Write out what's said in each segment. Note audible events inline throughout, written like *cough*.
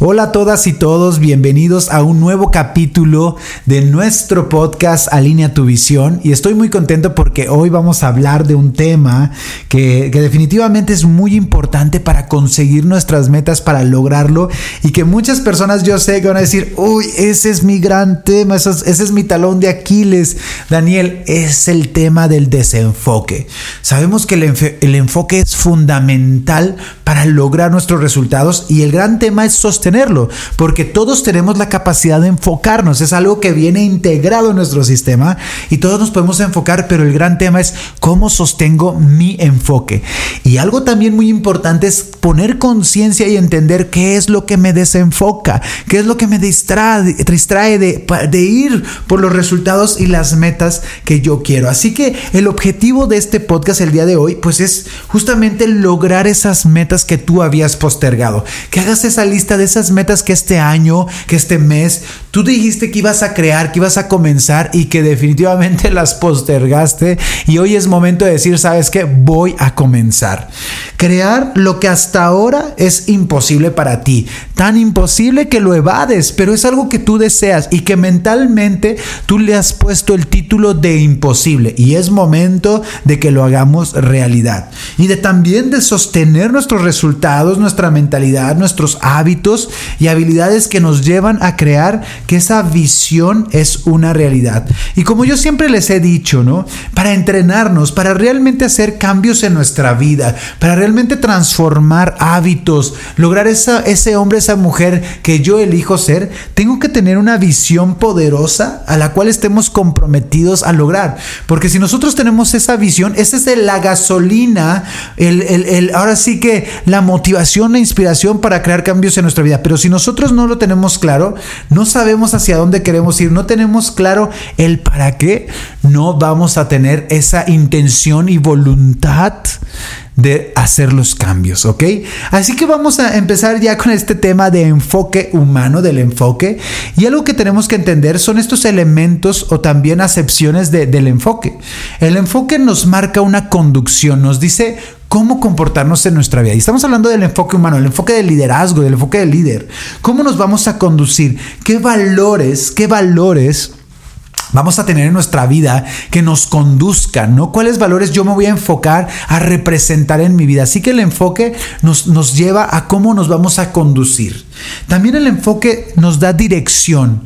Hola a todas y todos, bienvenidos a un nuevo capítulo de nuestro podcast Alinea tu visión y estoy muy contento porque hoy vamos a hablar de un tema que, definitivamente es muy importante para conseguir nuestras metas, para lograrlo y que muchas personas yo sé que van a decir, uy, ese es mi gran tema, ese es, mi talón de Aquiles. Daniel, es el tema del desenfoque. Sabemos que el, el enfoque es fundamental para lograr nuestros resultados y el gran tema es sostener porque todos tenemos la capacidad de enfocarnos, es algo que viene integrado en nuestro sistema y todos nos podemos enfocar, pero el gran tema es cómo sostengo mi enfoque. Y algo también muy importante es poner conciencia y entender qué es lo que me desenfoca, qué es lo que me distrae, distrae de, de ir por los resultados y las metas que yo quiero. Así que el objetivo de este podcast el día de hoy, pues es justamente lograr esas metas que tú habías postergado, que hagas esa lista de esas metas que este año, que este mes, tú dijiste que ibas a crear, que ibas a comenzar y que definitivamente *laughs* las postergaste y hoy es momento de decir, ¿sabes qué? Voy a comenzar. Crear lo que hasta ahora es imposible para ti, tan imposible que lo evades, pero es algo que tú deseas y que mentalmente tú le has puesto el título de imposible y es momento de que lo hagamos realidad y de también de sostener nuestros resultados, nuestra mentalidad, nuestros hábitos y habilidades que nos llevan a crear que esa visión es una realidad. Y como yo siempre les he dicho, ¿no? Para entrenarnos, para realmente hacer cambios en nuestra vida, para realmente transformar hábitos, lograr esa, ese hombre, esa mujer que yo elijo ser, tengo que tener una visión poderosa a la cual estemos comprometidos a lograr. Porque si nosotros tenemos esa visión, esa es la gasolina, el, el, ahora sí que la motivación, la inspiración para crear cambios en nuestra vida. Pero si nosotros no lo tenemos claro, no sabemos hacia dónde queremos ir, no tenemos claro el para qué, no vamos a tener esa intención y voluntad de hacer los cambios, ¿ok? Así que vamos a empezar ya con este tema de enfoque humano, del enfoque. Y algo que tenemos que entender son estos elementos o también acepciones del enfoque. El enfoque nos marca una conducción, nos dice cómo comportarnos en nuestra vida. Y estamos hablando del enfoque humano, el enfoque del liderazgo, del enfoque del líder. ¿Cómo nos vamos a conducir? ¿Qué valores, qué valores vamos a tener en nuestra vida que nos conduzcan, ¿no? ¿Cuáles valores yo me voy a enfocar a representar en mi vida? Así que el enfoque nos, nos lleva a cómo nos vamos a conducir. También el enfoque nos da dirección,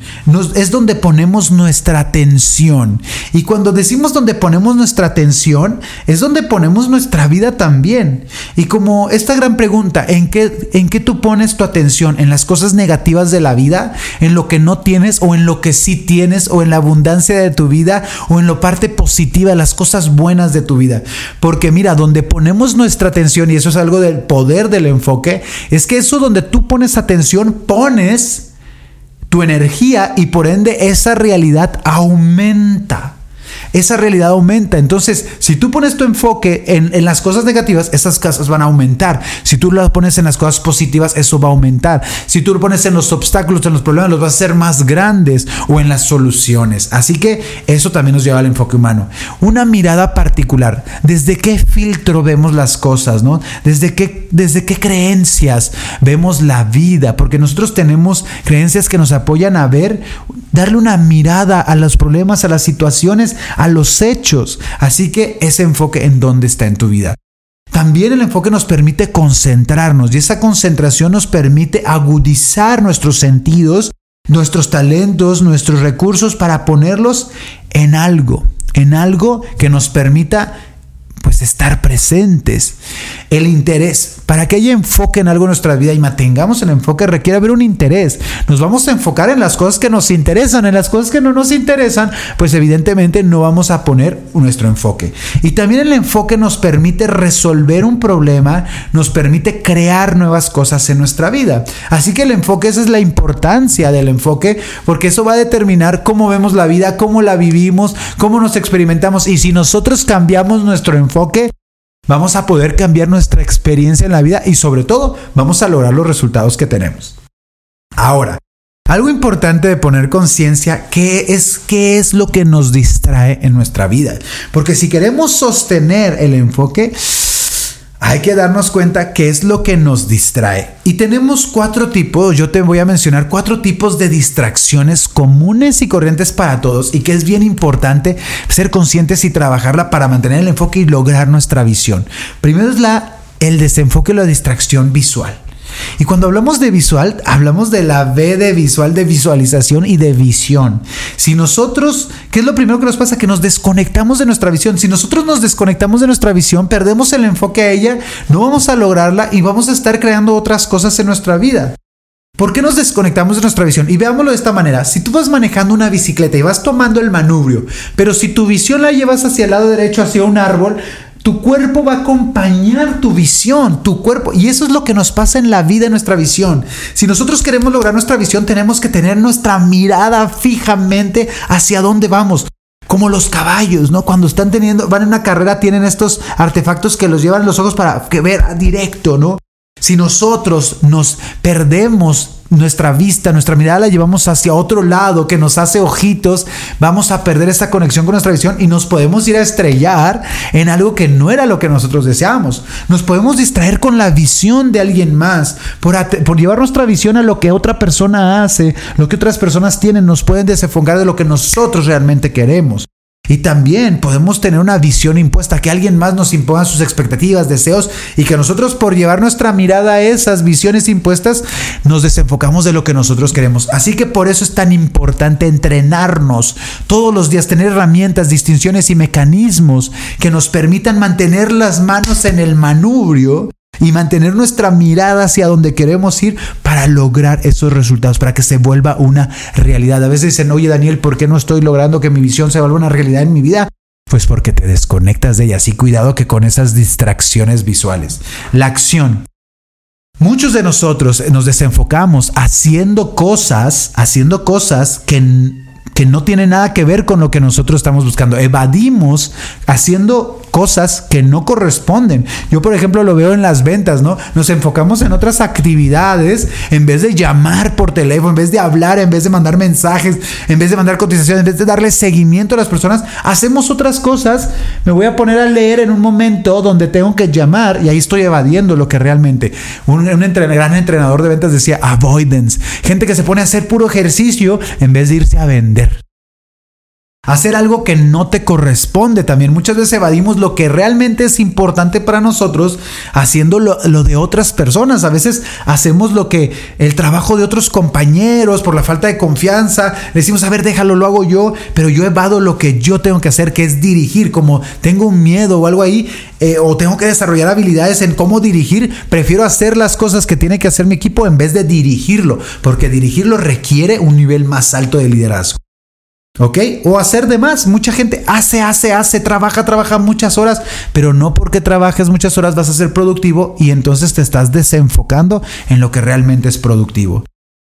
es donde ponemos nuestra atención. Y cuando decimos donde ponemos nuestra atención, es donde ponemos nuestra vida también. Y como esta gran pregunta, ¿en qué, ¿en qué tú pones tu atención? ¿En las cosas negativas de la vida? ¿En lo que no tienes o en lo que sí tienes o en la abundancia? de tu vida o en la parte positiva, las cosas buenas de tu vida. Porque mira, donde ponemos nuestra atención, y eso es algo del poder del enfoque, es que eso donde tú pones atención, pones tu energía y por ende esa realidad aumenta esa realidad aumenta. Entonces, si tú pones tu enfoque en, las cosas negativas, esas cosas van a aumentar. Si tú las pones en las cosas positivas, eso va a aumentar. Si tú lo pones en los obstáculos, en los problemas, los vas a hacer más grandes o en las soluciones. Así que eso también nos lleva al enfoque humano. Una mirada particular. ¿Desde qué filtro vemos las cosas? ¿no? ¿Desde, qué, ¿Desde qué creencias vemos la vida? Porque nosotros tenemos creencias que nos apoyan a ver, darle una mirada a los problemas, a las situaciones, los hechos. Así que ese enfoque en dónde está en tu vida. También el enfoque nos permite concentrarnos y esa concentración nos permite agudizar nuestros sentidos, nuestros talentos, nuestros recursos para ponerlos en algo, en algo que nos permita pues estar presentes. El interés Para que haya enfoque en algo en nuestra vida y mantengamos el enfoque requiere haber un interés. Nos vamos a enfocar en las cosas que nos interesan, en las cosas que no nos interesan, pues evidentemente no vamos a poner nuestro enfoque. Y también el enfoque nos permite resolver un problema, nos permite crear nuevas cosas en nuestra vida. Así que el enfoque, esa es la importancia del enfoque, porque eso va a determinar cómo vemos la vida, cómo la vivimos, cómo nos experimentamos. Y si nosotros cambiamos nuestro enfoque, vamos a poder cambiar nuestra experiencia en la vida y sobre todo vamos a lograr los resultados que tenemos. Ahora, algo importante de poner conciencia, ¿qué es, ¿qué es lo que nos distrae en nuestra vida? Porque si queremos sostener el enfoque, hay que darnos cuenta qué es lo que nos distrae. Y tenemos cuatro tipos, yo te voy a mencionar cuatro tipos de distracciones comunes y corrientes para todos y que es bien importante ser conscientes y trabajarla para mantener el enfoque y lograr nuestra visión. Primero es la, el desenfoque y la distracción visual. Y cuando hablamos de visual, hablamos de la V de visual, de visualización y de visión. Si nosotros, ¿qué es lo primero que nos pasa? Que nos desconectamos de nuestra visión. Si nosotros nos desconectamos de nuestra visión, perdemos el enfoque a ella, no vamos a lograrla y vamos a estar creando otras cosas en nuestra vida. ¿Por qué nos desconectamos de nuestra visión? Y veámoslo de esta manera. Si tú vas manejando una bicicleta y vas tomando el manubrio, pero si tu visión la llevas hacia el lado derecho, hacia un árbol, tu cuerpo va a acompañar tu visión, tu cuerpo. Y eso es lo que nos pasa en la vida, en nuestra visión. Si nosotros queremos lograr nuestra visión, tenemos que tener nuestra mirada fijamente hacia dónde vamos. Como los caballos, ¿no? Cuando están teniendo, van en una carrera, tienen estos artefactos que los llevan los ojos para que ver directo, ¿no? Si nosotros nos perdemos nuestra vista, nuestra mirada la llevamos hacia otro lado que nos hace ojitos, vamos a perder esa conexión con nuestra visión y nos podemos ir a estrellar en algo que no era lo que nosotros deseamos. Nos podemos distraer con la visión de alguien más, por, llevar nuestra visión a lo que otra persona hace, lo que otras personas tienen, nos pueden desenfocar de lo que nosotros realmente queremos. Y también podemos tener una visión impuesta, que alguien más nos imponga sus expectativas, deseos, y que nosotros por llevar nuestra mirada a esas visiones impuestas, nos desenfocamos de lo que nosotros queremos. Así que por eso es tan importante entrenarnos todos los días, tener herramientas, distinciones y mecanismos que nos permitan mantener las manos en el manubrio y mantener nuestra mirada hacia donde queremos ir para lograr esos resultados, para que se vuelva una realidad. A veces dicen, oye Daniel, ¿por qué no estoy logrando que mi visión se vuelva una realidad en mi vida? Pues porque te desconectas de ella. Así cuidado que con esas distracciones visuales. La acción. Muchos de nosotros nos desenfocamos haciendo cosas, haciendo cosas que que no tiene nada que ver con lo que nosotros estamos buscando. Evadimos haciendo cosas que no corresponden. Yo, por ejemplo, lo veo en las ventas, ¿no? Nos enfocamos en otras actividades en vez de llamar por teléfono, en vez de hablar, en vez de mandar mensajes, en vez de mandar cotizaciones, en vez de darle seguimiento a las personas, hacemos otras cosas. Me voy a poner a leer en un momento donde tengo que llamar y ahí estoy evadiendo lo que realmente un, gran entrenador de ventas decía avoidance. Gente que se pone a hacer puro ejercicio en vez de irse a vender. Hacer algo que no te corresponde también. Muchas veces evadimos lo que realmente es importante para nosotros haciendo lo, de otras personas. A veces hacemos lo que el trabajo de otros compañeros por la falta de confianza. decimos, a ver, déjalo, lo hago yo. Pero yo evado lo que yo tengo que hacer, que es dirigir. Como tengo un miedo o algo ahí, eh, o tengo que desarrollar habilidades en cómo dirigir, prefiero hacer las cosas que tiene que hacer mi equipo en vez de dirigirlo. Porque dirigirlo requiere un nivel más alto de liderazgo. ¿Ok? O hacer de más. Mucha gente hace, hace, hace, trabaja, trabaja muchas horas, pero no porque trabajes muchas horas vas a ser productivo y entonces te estás desenfocando en lo que realmente es productivo.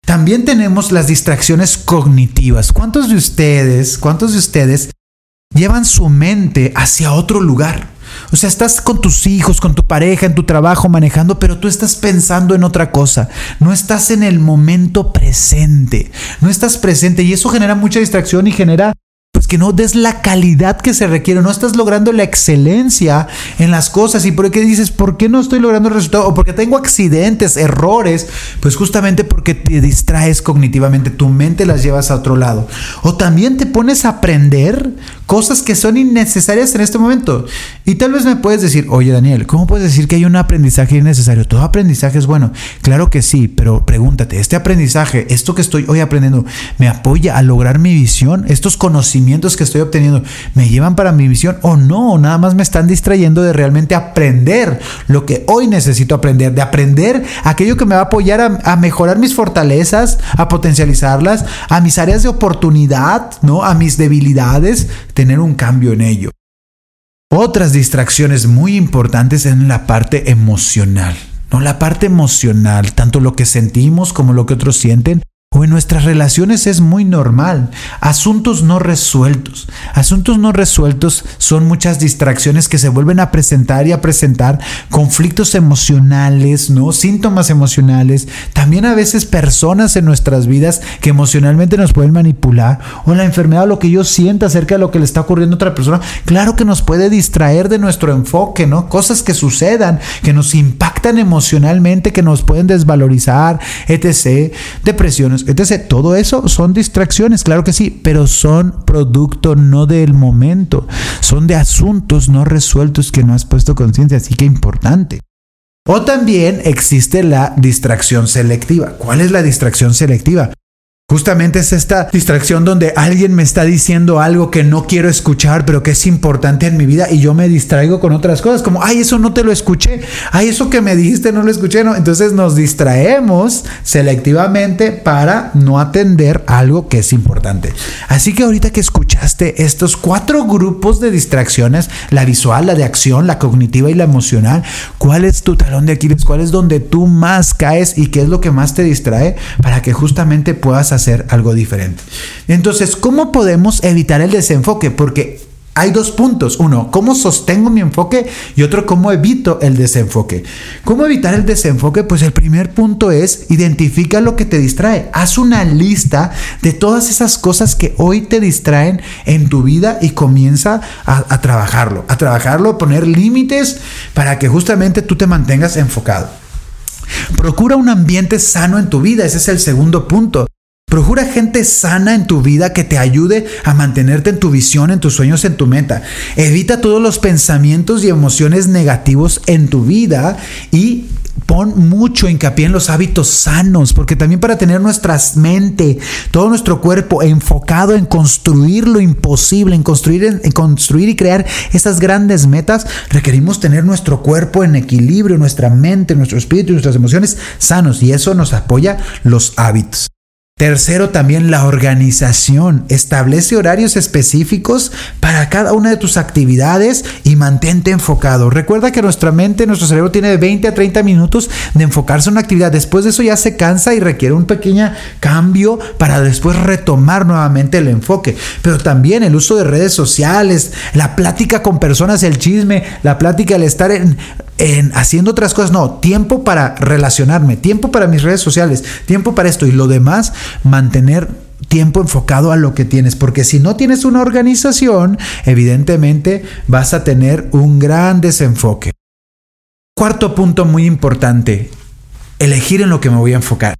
También tenemos las distracciones cognitivas. ¿Cuántos de ustedes, cuántos de ustedes llevan su mente hacia otro lugar? O sea, estás con tus hijos, con tu pareja, en tu trabajo manejando, pero tú estás pensando en otra cosa. No estás en el momento presente. No estás presente y eso genera mucha distracción y genera que no des la calidad que se requiere, no estás logrando la excelencia en las cosas y por qué dices, ¿por qué no estoy logrando el resultado? O porque tengo accidentes, errores, pues justamente porque te distraes cognitivamente, tu mente las llevas a otro lado. O también te pones a aprender cosas que son innecesarias en este momento. Y tal vez me puedes decir, oye Daniel, ¿cómo puedes decir que hay un aprendizaje innecesario? Todo aprendizaje es bueno. Claro que sí, pero pregúntate, ¿este aprendizaje, esto que estoy hoy aprendiendo, me apoya a lograr mi visión? ¿Estos conocimientos que estoy obteniendo me llevan para mi visión o no, nada más me están distrayendo de realmente aprender lo que hoy necesito aprender, de aprender aquello que me va a apoyar a, a mejorar mis fortalezas, a potencializarlas, a mis áreas de oportunidad, ¿no? A mis debilidades, tener un cambio en ello. Otras distracciones muy importantes en la parte emocional. No, la parte emocional, tanto lo que sentimos como lo que otros sienten, o en nuestras relaciones es muy normal. Asuntos no resueltos. Asuntos no resueltos son muchas distracciones que se vuelven a presentar y a presentar. Conflictos emocionales, ¿no? Síntomas emocionales. También a veces personas en nuestras vidas que emocionalmente nos pueden manipular. O la enfermedad, lo que yo siento acerca de lo que le está ocurriendo a otra persona. Claro que nos puede distraer de nuestro enfoque, ¿no? Cosas que sucedan, que nos impactan emocionalmente, que nos pueden desvalorizar, etc. Depresiones entonces, todo eso son distracciones, claro que sí, pero son producto no del momento, son de asuntos no resueltos que no has puesto conciencia, así que importante. O también existe la distracción selectiva. ¿Cuál es la distracción selectiva? Justamente es esta distracción donde alguien me está diciendo algo que no quiero escuchar, pero que es importante en mi vida y yo me distraigo con otras cosas, como, ay, eso no te lo escuché, ay, eso que me dijiste no lo escuché. Entonces nos distraemos selectivamente para no atender algo que es importante. Así que ahorita que escuchaste estos cuatro grupos de distracciones, la visual, la de acción, la cognitiva y la emocional, ¿cuál es tu talón de Aquiles? ¿Cuál es donde tú más caes y qué es lo que más te distrae para que justamente puedas hacer algo diferente. Entonces, ¿cómo podemos evitar el desenfoque? Porque hay dos puntos. Uno, cómo sostengo mi enfoque y otro, cómo evito el desenfoque. ¿Cómo evitar el desenfoque? Pues el primer punto es identifica lo que te distrae. Haz una lista de todas esas cosas que hoy te distraen en tu vida y comienza a, a trabajarlo. A trabajarlo, poner límites para que justamente tú te mantengas enfocado. Procura un ambiente sano en tu vida, ese es el segundo punto. Procura gente sana en tu vida que te ayude a mantenerte en tu visión, en tus sueños, en tu meta. Evita todos los pensamientos y emociones negativos en tu vida y pon mucho hincapié en los hábitos sanos, porque también para tener nuestra mente, todo nuestro cuerpo enfocado en construir lo imposible, en construir, en construir y crear esas grandes metas, requerimos tener nuestro cuerpo en equilibrio, nuestra mente, nuestro espíritu y nuestras emociones sanos, y eso nos apoya los hábitos. Tercero, también la organización. Establece horarios específicos para cada una de tus actividades y mantente enfocado. Recuerda que nuestra mente, nuestro cerebro tiene de 20 a 30 minutos de enfocarse en una actividad. Después de eso ya se cansa y requiere un pequeño cambio para después retomar nuevamente el enfoque. Pero también el uso de redes sociales, la plática con personas, el chisme, la plática, el estar en, en haciendo otras cosas. No, tiempo para relacionarme, tiempo para mis redes sociales, tiempo para esto y lo demás mantener tiempo enfocado a lo que tienes, porque si no tienes una organización, evidentemente vas a tener un gran desenfoque. Cuarto punto muy importante, elegir en lo que me voy a enfocar.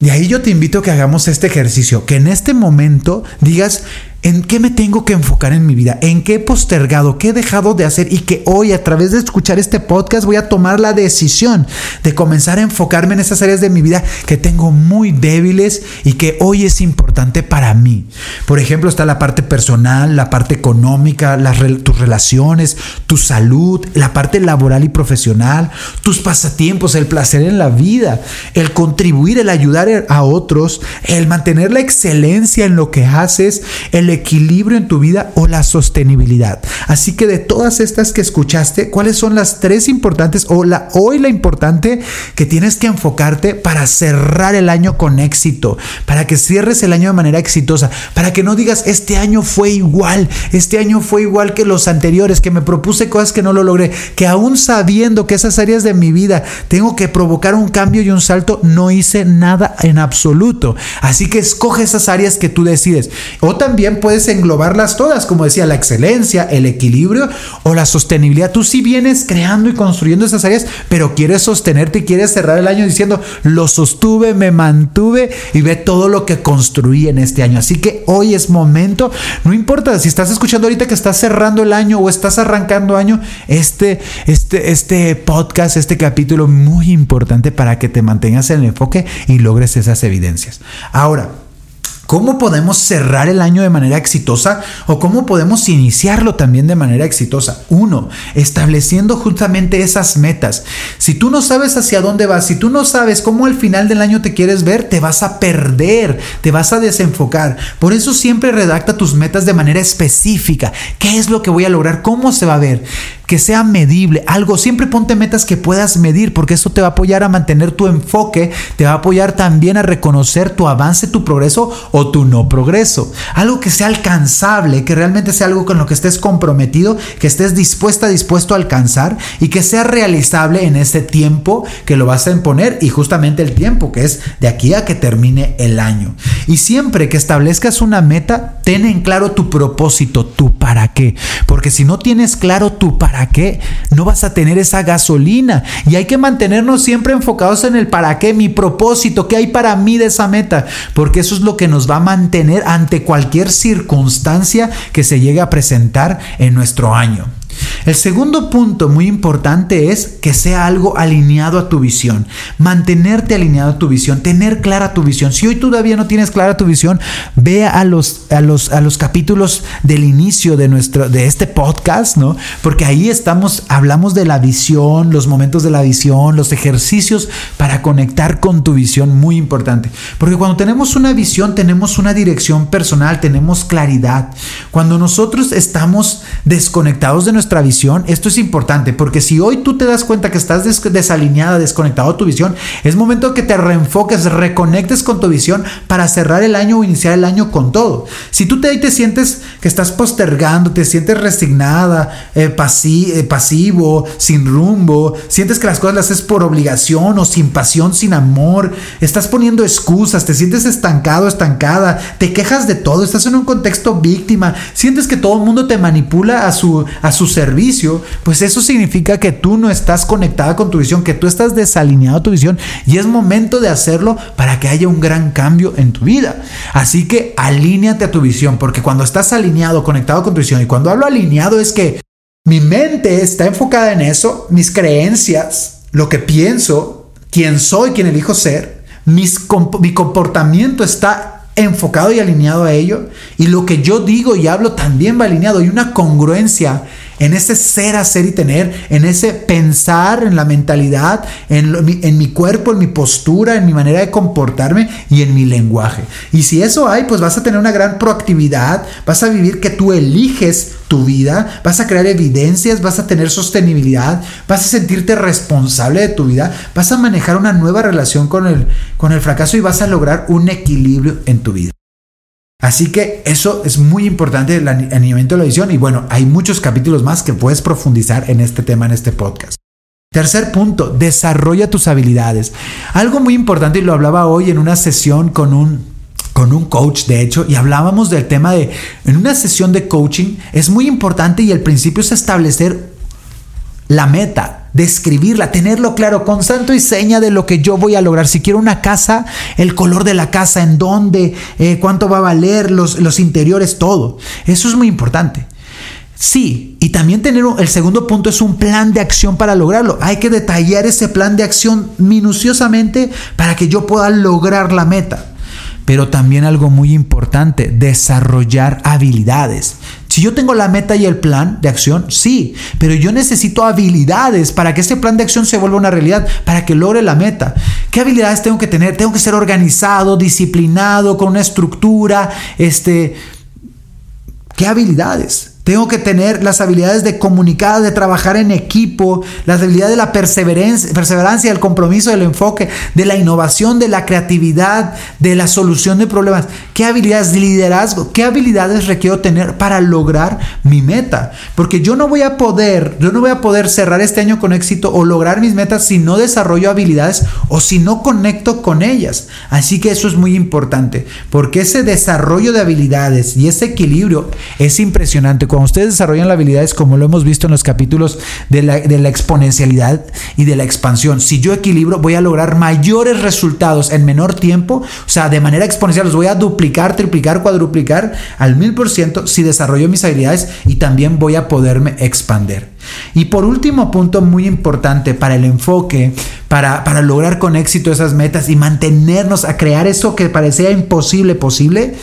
Y ahí yo te invito a que hagamos este ejercicio, que en este momento digas, ¿En qué me tengo que enfocar en mi vida? ¿En qué he postergado? ¿Qué he dejado de hacer? Y que hoy a través de escuchar este podcast voy a tomar la decisión de comenzar a enfocarme en esas áreas de mi vida que tengo muy débiles y que hoy es importante para mí. Por ejemplo, está la parte personal, la parte económica, tus relaciones, tu salud, la parte laboral y profesional, tus pasatiempos, el placer en la vida, el contribuir, el ayudar a otros, el mantener la excelencia en lo que haces, el equilibrio en tu vida o la sostenibilidad. Así que de todas estas que escuchaste, ¿cuáles son las tres importantes o la hoy la importante que tienes que enfocarte para cerrar el año con éxito, para que cierres el año de manera exitosa, para que no digas este año fue igual, este año fue igual que los anteriores, que me propuse cosas que no lo logré, que aún sabiendo que esas áreas de mi vida tengo que provocar un cambio y un salto, no hice nada en absoluto. Así que escoge esas áreas que tú decides. O también puedes englobarlas todas, como decía, la excelencia, el equilibrio o la sostenibilidad. Tú sí vienes creando y construyendo esas áreas, pero quieres sostenerte y quieres cerrar el año diciendo, lo sostuve, me mantuve y ve todo lo que construí en este año. Así que hoy es momento, no importa si estás escuchando ahorita que estás cerrando el año o estás arrancando año, este, este, este podcast, este capítulo muy importante para que te mantengas en el enfoque y logres esas evidencias. Ahora, cómo podemos cerrar el año de manera exitosa o cómo podemos iniciarlo también de manera exitosa. Uno, estableciendo justamente esas metas. Si tú no sabes hacia dónde vas, si tú no sabes cómo al final del año te quieres ver, te vas a perder, te vas a desenfocar. Por eso siempre redacta tus metas de manera específica. ¿Qué es lo que voy a lograr? ¿Cómo se va a ver? Que sea medible, algo, siempre ponte metas que puedas medir, porque eso te va a apoyar a mantener tu enfoque, te va a apoyar también a reconocer tu avance, tu progreso o tu no progreso. Algo que sea alcanzable, que realmente sea algo con lo que estés comprometido, que estés dispuesta, dispuesto a alcanzar y que sea realizable en ese tiempo que lo vas a imponer y justamente el tiempo que es de aquí a que termine el año. Y siempre que establezcas una meta, ten en claro tu propósito, tu para qué, porque si no tienes claro tu para qué? No vas a tener esa gasolina. Y hay que mantenernos siempre enfocados en el para qué, mi propósito, qué hay para mí de esa meta. Porque eso es lo que nos va a mantener ante cualquier circunstancia que se llegue a presentar en nuestro año. El segundo punto muy importante es que sea algo alineado a tu visión. Mantenerte alineado a tu visión, tener clara tu visión. Si hoy todavía no tienes clara tu visión, ve a los, a los, a los capítulos del inicio de, nuestro, de este podcast, ¿no? Porque ahí estamos, hablamos de la visión, los momentos de la visión, los ejercicios para conectar con tu visión, muy importante. Porque cuando tenemos una visión, tenemos una dirección personal, tenemos claridad. Cuando nosotros estamos desconectados de nuestra visión, esto es importante porque si hoy tú te das cuenta que estás desalineada, desconectado a tu visión, es momento que te reenfoques, reconectes con tu visión para cerrar el año o iniciar el año con todo. Si tú te, te sientes que estás postergando, te sientes resignada, eh, eh, pasivo, sin rumbo, sientes que las cosas las haces por obligación o sin pasión, sin amor, estás poniendo excusas, te sientes estancado, estancada, te quejas de todo, estás en un contexto víctima, sientes que todo el mundo te manipula a su, a su servicio, pues eso significa que tú no estás conectada con tu visión, que tú estás desalineado a tu visión y es momento de hacerlo para que haya un gran cambio en tu vida. Así que alíñate a tu visión, porque cuando estás alineado, conectado con tu visión, y cuando hablo alineado es que mi mente está enfocada en eso, mis creencias, lo que pienso, quién soy, quién elijo ser, mi comportamiento está enfocado y alineado a ello. Y lo que yo digo y hablo también va alineado. Hay una congruencia en ese ser, hacer y tener, en ese pensar, en la mentalidad, en, mi cuerpo, en mi postura, en mi manera de comportarme y en mi lenguaje. Y si eso hay, pues vas a tener una gran proactividad, vas a vivir que tú eliges tu vida, vas a crear evidencias, vas a tener sostenibilidad, vas a sentirte responsable de tu vida, vas a manejar una nueva relación con el, con el fracaso y vas a lograr un equilibrio en tu vida. Así que eso es muy importante, el alineamiento de la visión. Y bueno, hay muchos capítulos más que puedes profundizar en este tema, en este podcast. Tercer punto, desarrolla tus habilidades. Algo muy importante, y lo hablaba hoy en una sesión con un, con un coach, de hecho, y hablábamos del tema de, en una sesión de coaching, es muy importante y el principio es establecer la meta, describirla, tenerlo claro con santo y seña de lo que yo voy a lograr. Si quiero una casa, el color de la casa, en dónde, eh, cuánto va a valer, los, los interiores, todo. Eso es muy importante. Sí, y también tener el segundo punto es un plan de acción para lograrlo. Hay que detallar ese plan de acción minuciosamente para que yo pueda lograr la meta. Pero también algo muy importante, desarrollar habilidades. Si yo tengo la meta y el plan de acción, sí, pero yo necesito habilidades para que ese plan de acción se vuelva una realidad, para que logre la meta. ¿Qué habilidades tengo que tener? Tengo que ser organizado, disciplinado, con una estructura, este ¿qué habilidades? Tengo que tener las habilidades de comunicar, de trabajar en equipo, las habilidades de la perseverancia, perseverancia, del compromiso, del enfoque, de la innovación, de la creatividad, de la solución de problemas. ¿Qué habilidades de liderazgo? ¿Qué habilidades requiero tener para lograr mi meta? Porque yo no voy a poder, yo no voy a poder cerrar este año con éxito o lograr mis metas si no desarrollo habilidades o si no conecto con ellas. Así que eso es muy importante, porque ese desarrollo de habilidades y ese equilibrio es impresionante cuando ustedes desarrollan las habilidades, como lo hemos visto en los capítulos de la, de la exponencialidad y de la expansión, si yo equilibro, voy a lograr mayores resultados en menor tiempo, o sea, de manera exponencial, los voy a duplicar, triplicar, cuadruplicar al mil por ciento si desarrollo mis habilidades y también voy a poderme expander. Y por último punto muy importante para el enfoque, para, lograr con éxito esas metas y mantenernos a crear eso que parecía imposible posible,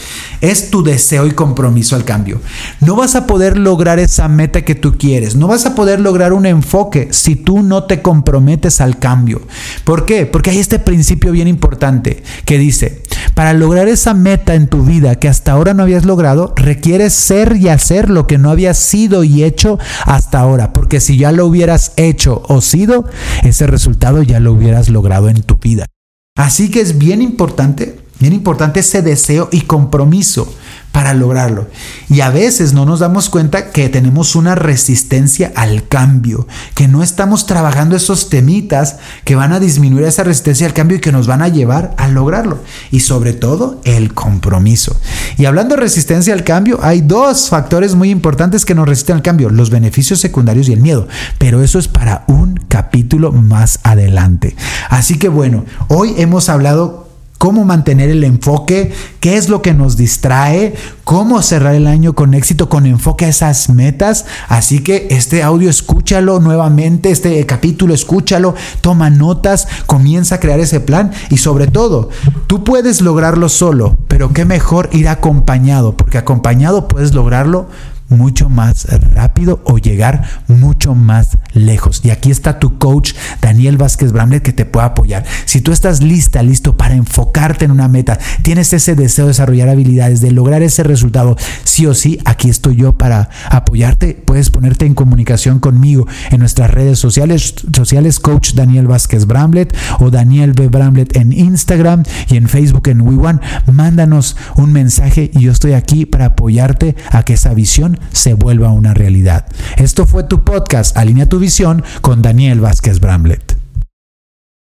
es tu deseo y compromiso al cambio. No vas a poder lograr esa meta que tú quieres, no vas a poder lograr un enfoque si tú no te comprometes al cambio. ¿Por qué? Porque hay este principio bien importante que dice, para lograr esa meta en tu vida que hasta ahora no habías logrado, requieres ser y hacer lo que no habías sido y hecho hasta ahora. Porque si ya lo hubieras hecho o sido, ese resultado ya lo hubieras logrado en tu vida. Así que es bien importante Bien importante ese deseo y compromiso para lograrlo. Y a veces no nos damos cuenta que tenemos una resistencia al cambio, que no estamos trabajando esos temitas que van a disminuir esa resistencia al cambio y que nos van a llevar a lograrlo. Y sobre todo el compromiso. Y hablando de resistencia al cambio, hay dos factores muy importantes que nos resisten al cambio, los beneficios secundarios y el miedo. Pero eso es para un capítulo más adelante. Así que bueno, hoy hemos hablado cómo mantener el enfoque, qué es lo que nos distrae, cómo cerrar el año con éxito, con enfoque a esas metas. Así que este audio escúchalo nuevamente, este capítulo escúchalo, toma notas, comienza a crear ese plan y sobre todo, tú puedes lograrlo solo, pero qué mejor ir acompañado, porque acompañado puedes lograrlo mucho más rápido o llegar mucho más lejos. Y aquí está tu coach Daniel Vázquez Bramlett que te puede apoyar. Si tú estás lista, listo para enfocarte en una meta, tienes ese deseo de desarrollar habilidades, de lograr ese resultado, sí o sí, aquí estoy yo para apoyarte. Puedes ponerte en comunicación conmigo en nuestras redes sociales, sociales coach Daniel Vázquez Bramlett o Daniel B. Bramlett en Instagram y en Facebook en WeOne. Mándanos un mensaje y yo estoy aquí para apoyarte a que esa se vuelva una realidad. Esto fue tu podcast Alinea tu visión con Daniel Vázquez Bramlett.